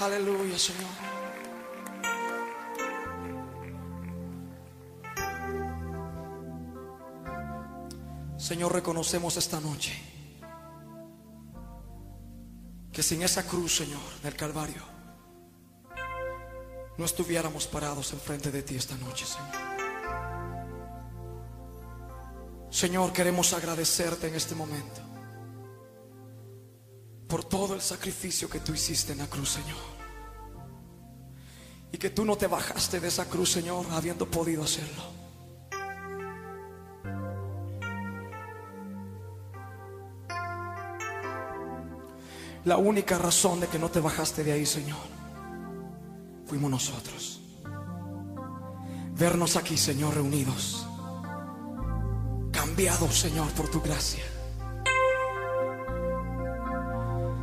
Aleluya, Señor. Señor, reconocemos esta noche que sin esa cruz, Señor, del Calvario, no estuviéramos parados enfrente de ti esta noche, Señor. Señor, queremos agradecerte en este momento por todo el sacrificio que tú hiciste en la cruz, Señor. Y que tú no te bajaste de esa cruz, Señor, habiendo podido hacerlo. La única razón de que no te bajaste de ahí, Señor, fuimos nosotros. Vernos aquí, Señor, reunidos. Cambiados, Señor, por tu gracia.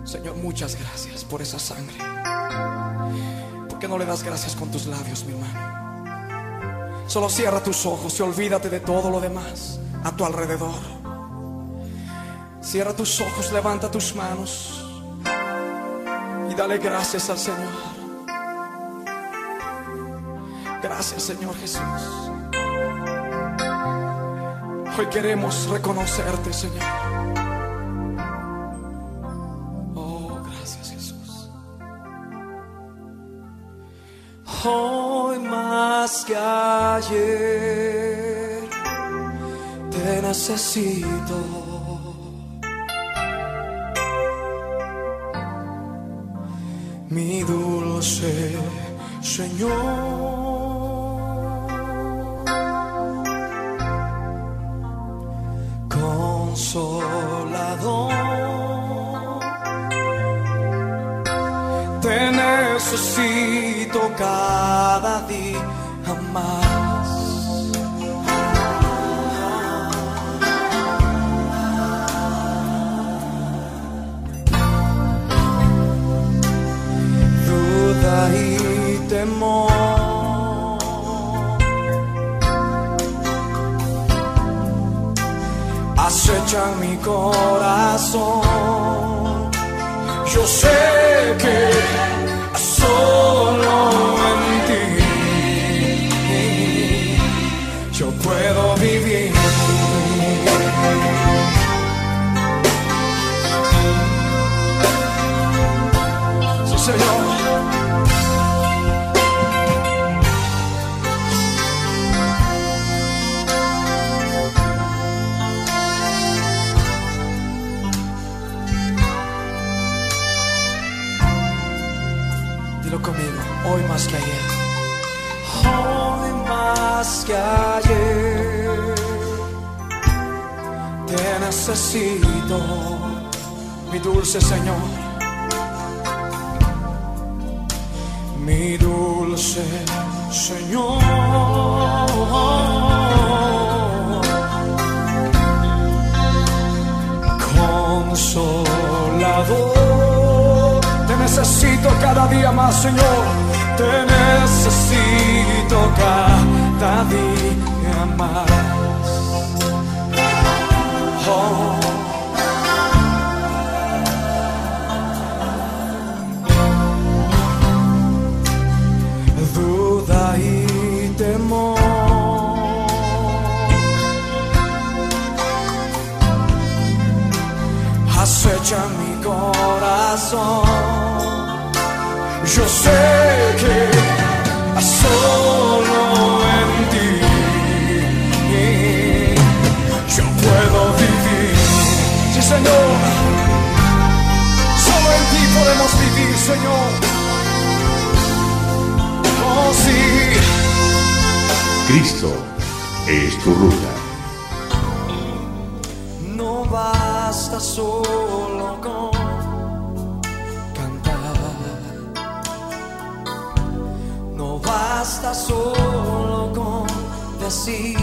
Señor, muchas gracias por esa sangre. ¿Por qué no le das gracias con tus labios, mi hermano? Solo cierra tus ojos y olvídate de todo lo demás a tu alrededor. Cierra tus ojos, levanta tus manos y dale gracias al Señor. Gracias, Señor Jesús. Hoy queremos reconocerte, Señor. Hoy más que ayer te necesito. Mi dulce Señor. Necesito cada día más. Duda y temor. acechan mi corazón. Yo sé que solo dulce Señor. Mi dulce Señor. Consolador, te necesito cada día más, Señor. Te necesito cada día más. Oh. Corazón. Yo sé que solo en ti yo puedo vivir. Sí, Señor, solo en ti podemos vivir, Señor. Oh, sí. Cristo es tu ruta. No basta solo con cantar. No basta solo con decir.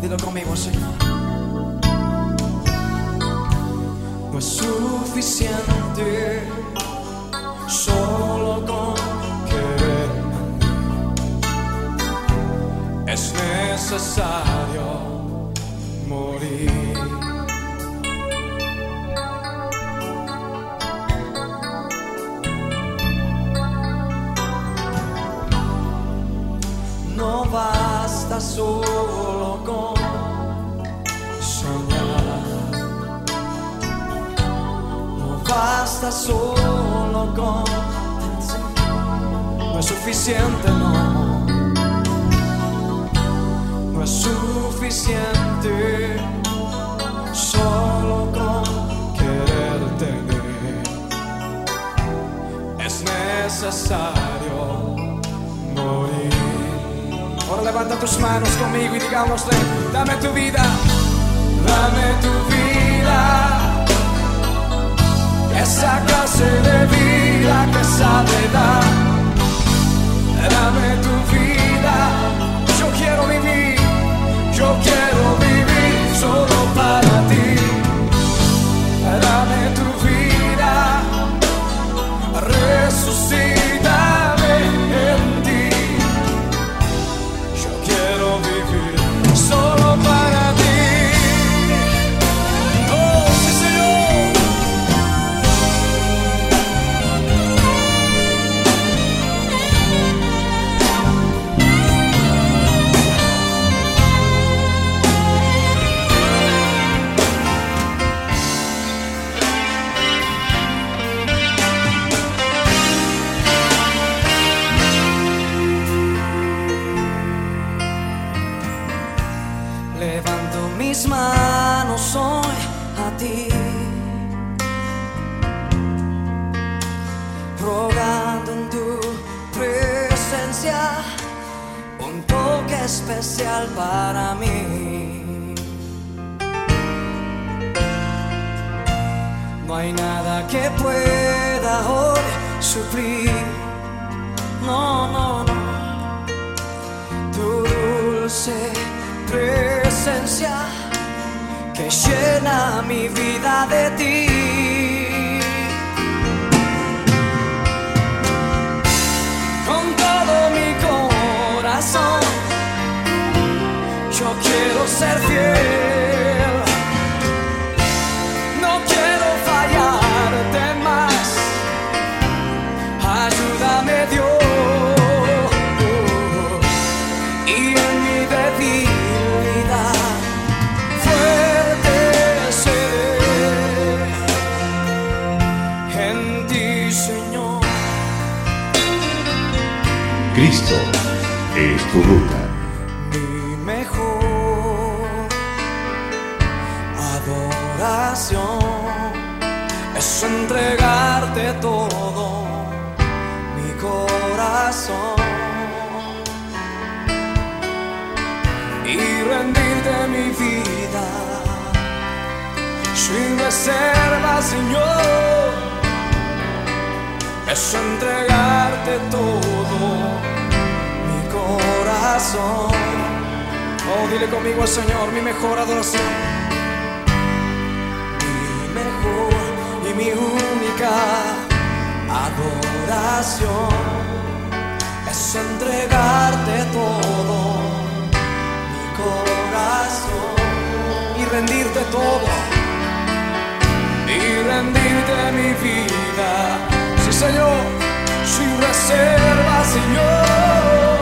Dilo conmigo, Señor. No es suficiente solo con querer. Es necesario morir. Basta solo con soñar. No basta solo con no es suficiente, no. No es suficiente solo con querer tener. Es necesario. Ahora levanta tus manos conmigo y digámosle, dame tu vida, dame tu vida. Esa clase de vida que sabe dar. Dame tu vida, yo quiero vivir, yo quiero vivir solo para ti. Dulce presencia que llena mi vida de ti. Con todo mi corazón, yo quiero ser fiel. Mi mejor adoración es entregarte todo mi corazón y rendirte mi vida sin reserva, Señor. Es entregarte todo corazón. Oh, dile conmigo al Señor, mi mejor adoración. Mi mejor y mi única adoración es entregarte todo mi corazón y rendirte todo y rendirte mi vida. Sí, Señor, sin reserva, Señor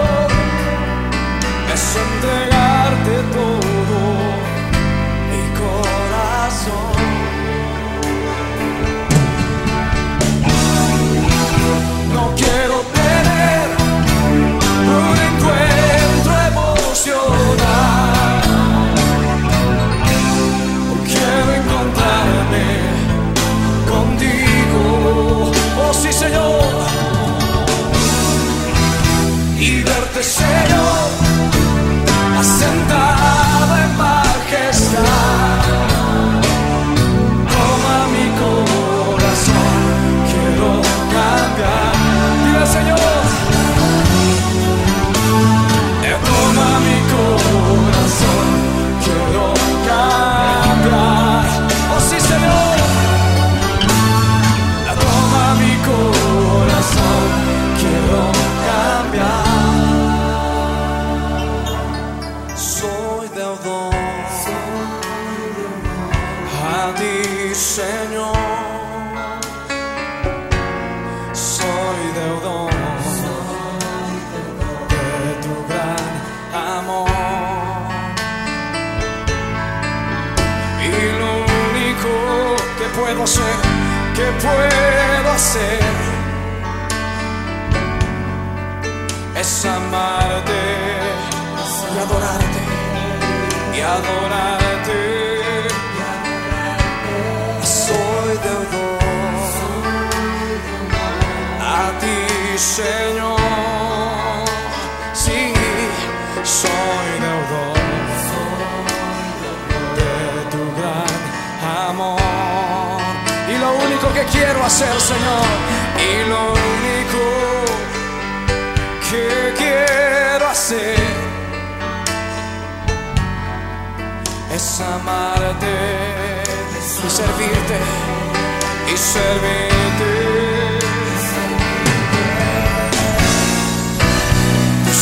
entregarte todo mi corazón. No quiero tener un encuentro emocional. Quiero encontrarme contigo, oh sí Señor, y verte Señor quiero hacer, Señor, y lo único que quiero hacer es amarte y servirte y servirte. Tus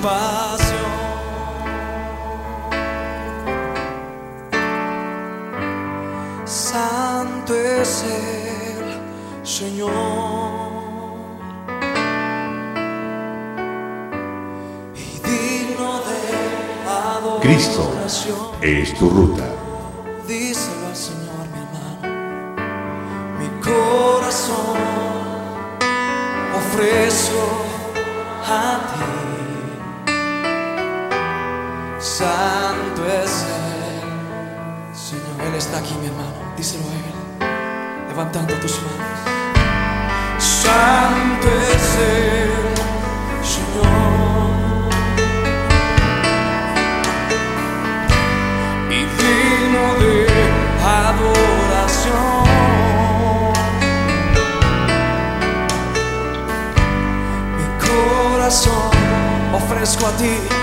compasión. Santo es el Señor. Y digno de adoración. Cristo es tu ruta. Díselo al Señor, mi hermano. Mi corazón ofrezco a está aquí, mi hermano. Díselo a Él. Levantando tus manos. Santo es Él, Señor. y digno de adoración. Mi corazón ofrezco a ti.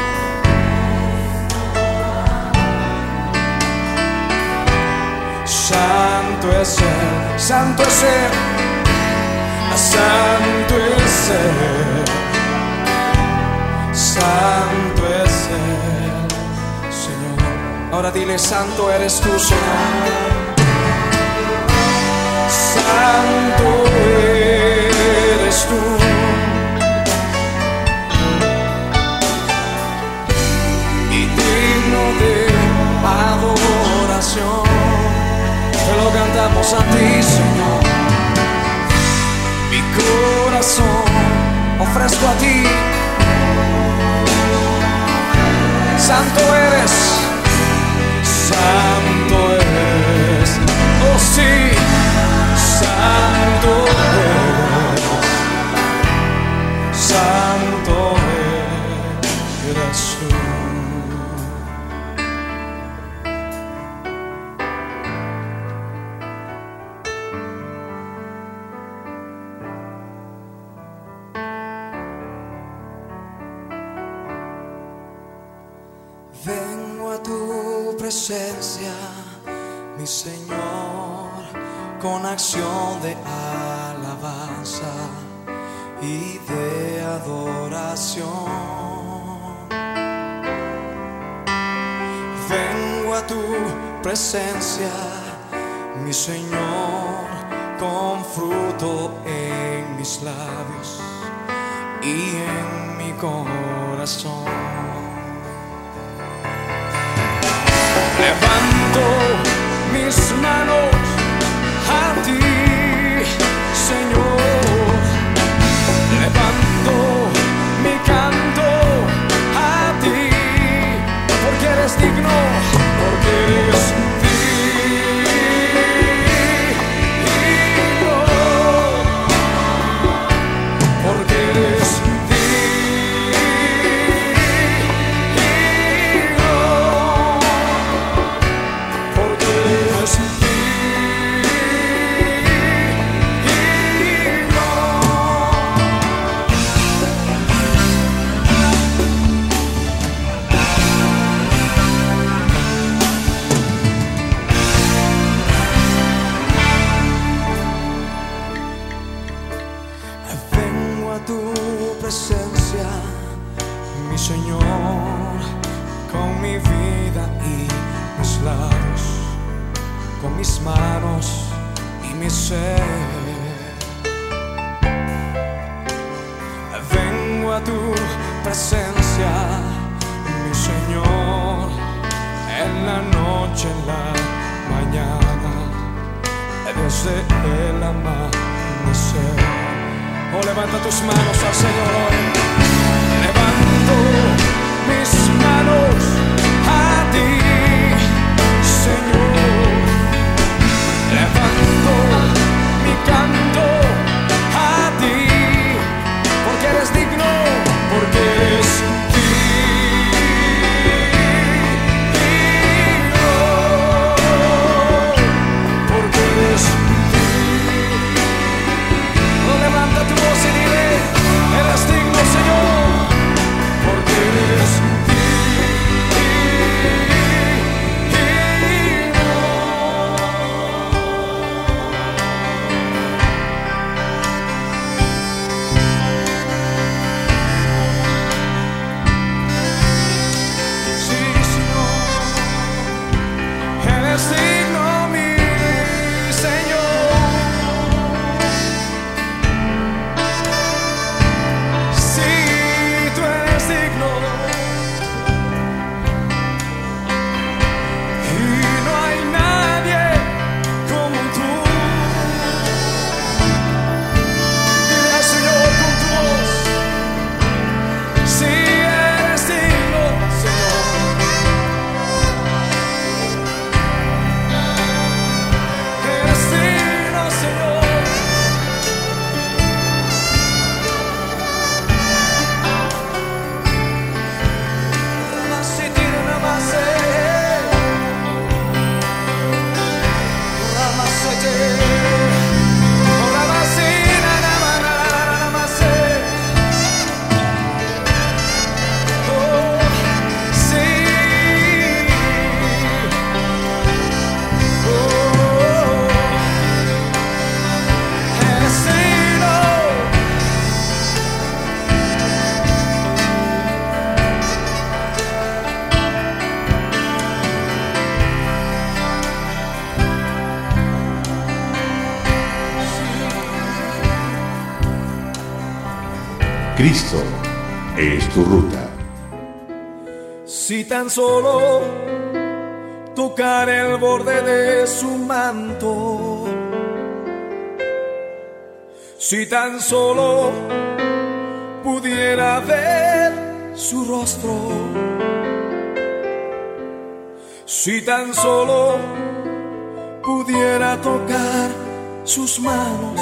Santo es Él, Santo es Él, Santo es Él, Santo es Él. Señor. Ahora dile, Santo eres tú, Señor. Santo eres tú. Y digno de adoración. Lo cantamos a ti, Señor. Mi corazón ofrezco a ti. Santo eres. Santo tu presencia, mi Señor, con acción de alabanza y de adoración. Vengo a tu presencia, mi Señor, con fruto en mis labios y en mi corazón. Mis manos a ti, Señor. Mis manos y mi ser. Vengo a tu presencia, mi Señor, en la noche, en la mañana, desde el amanecer. Oh, levanta tus manos al Señor hoy. Levanto mis manos a ti, Levanto mi Cristo es tu ruta. Si tan solo tocar el borde de su manto, si tan solo pudiera ver su rostro, si tan solo pudiera tocar sus manos,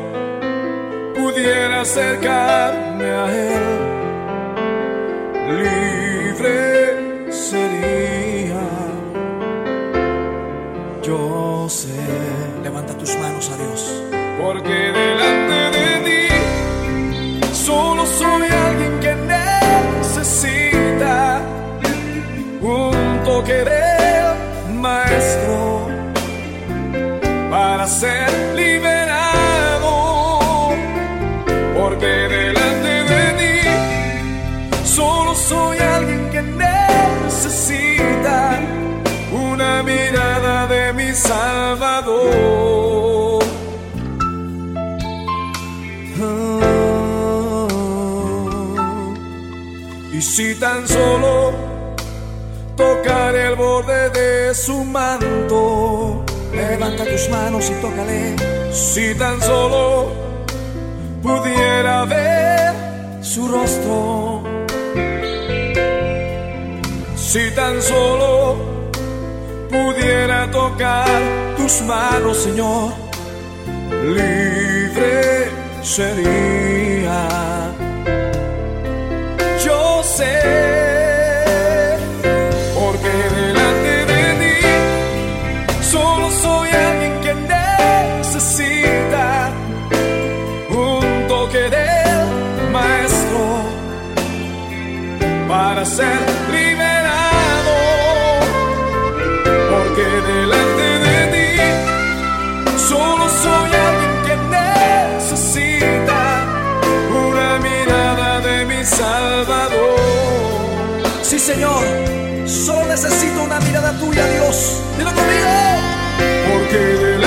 pudiera acercarme a él, libre sería. Yo sé, levanta tus manos a Dios, porque delante de ti solo soy alguien que necesita un toque del maestro para ser Y si tan solo tocar el borde de su manto, levanta tus manos y tócale. Si tan solo pudiera ver su rostro, si tan solo pudiera tocar tus manos, Señor, libre sería. Sí, Señor. Solo necesito una mirada tuya, Dios. Dilo conmigo. Porque de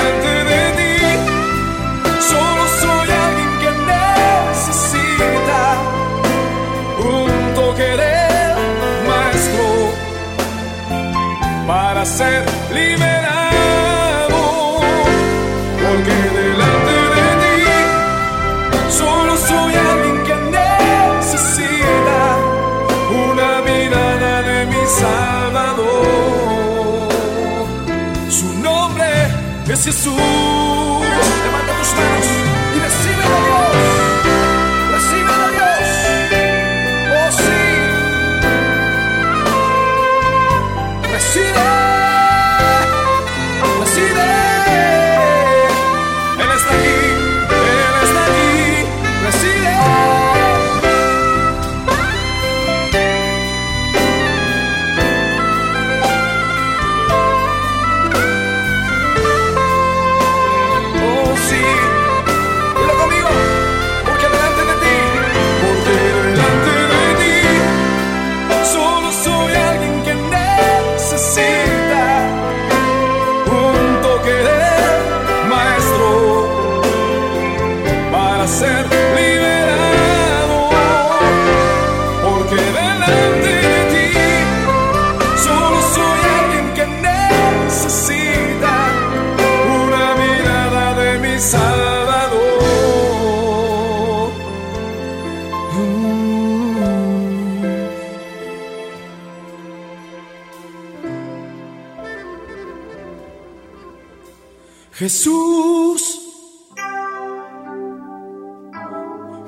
Jesús,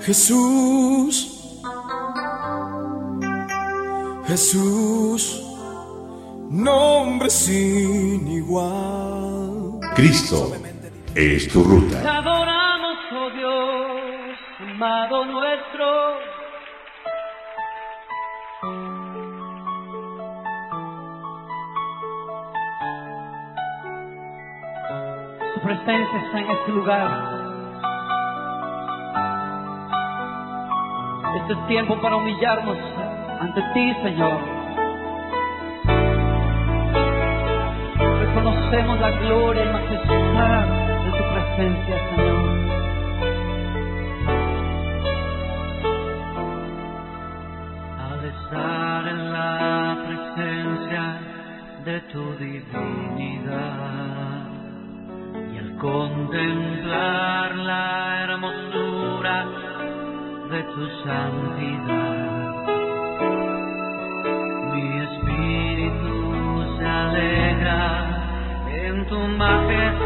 Jesús, Jesús, nombre sin igual. Cristo es tu ruta. Te adoramos, oh Dios, amado nuestro presencia está en este lugar. Este es tiempo para humillarnos ante ti, Señor. Reconocemos la gloria y majestad de tu presencia, Señor. contemplar la hermosura de tu santidad. Mi espíritu se alegra en tu majestad.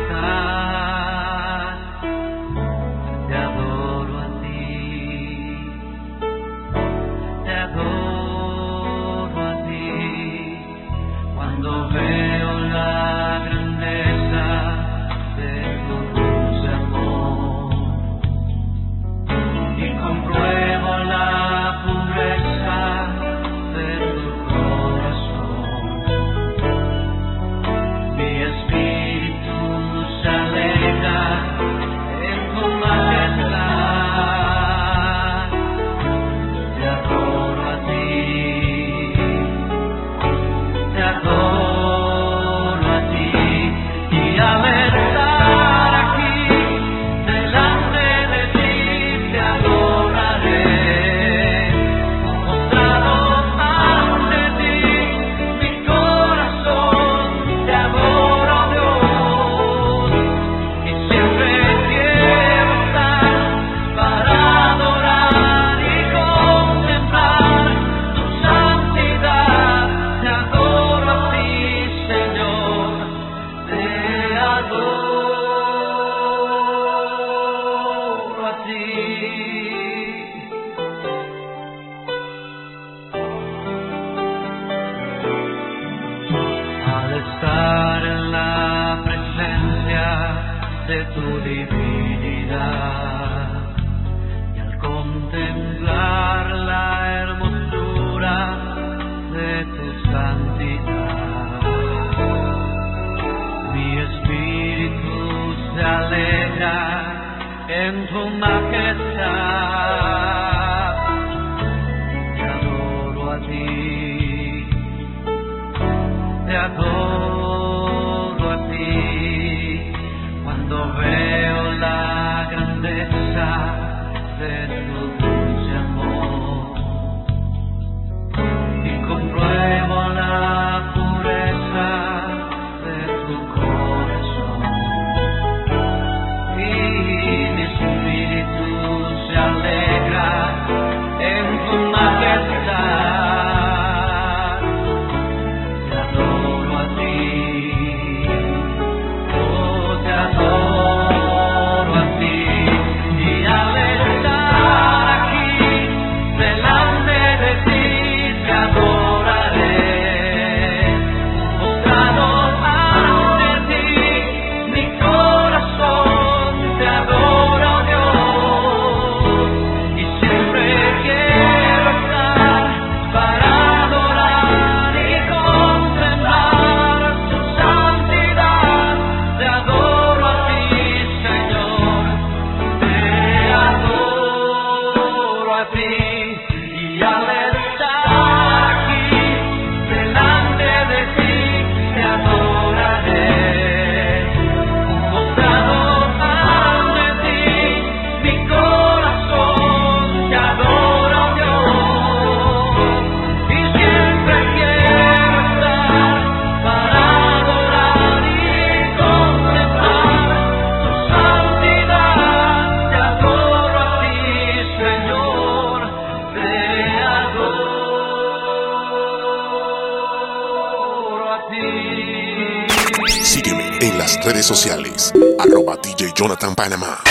Jonathan Panama.